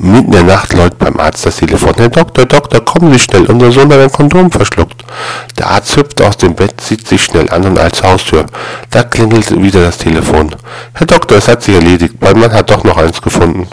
Mitten in der Nacht läutet beim Arzt das Telefon. Herr Doktor, Doktor, kommen Sie schnell, unser Sohn hat ein Kondom verschluckt. Der Arzt hüpft aus dem Bett, zieht sich schnell an und eilt zur Haustür. Da klingelt wieder das Telefon. Herr Doktor, es hat sich erledigt, mein Mann hat doch noch eins gefunden.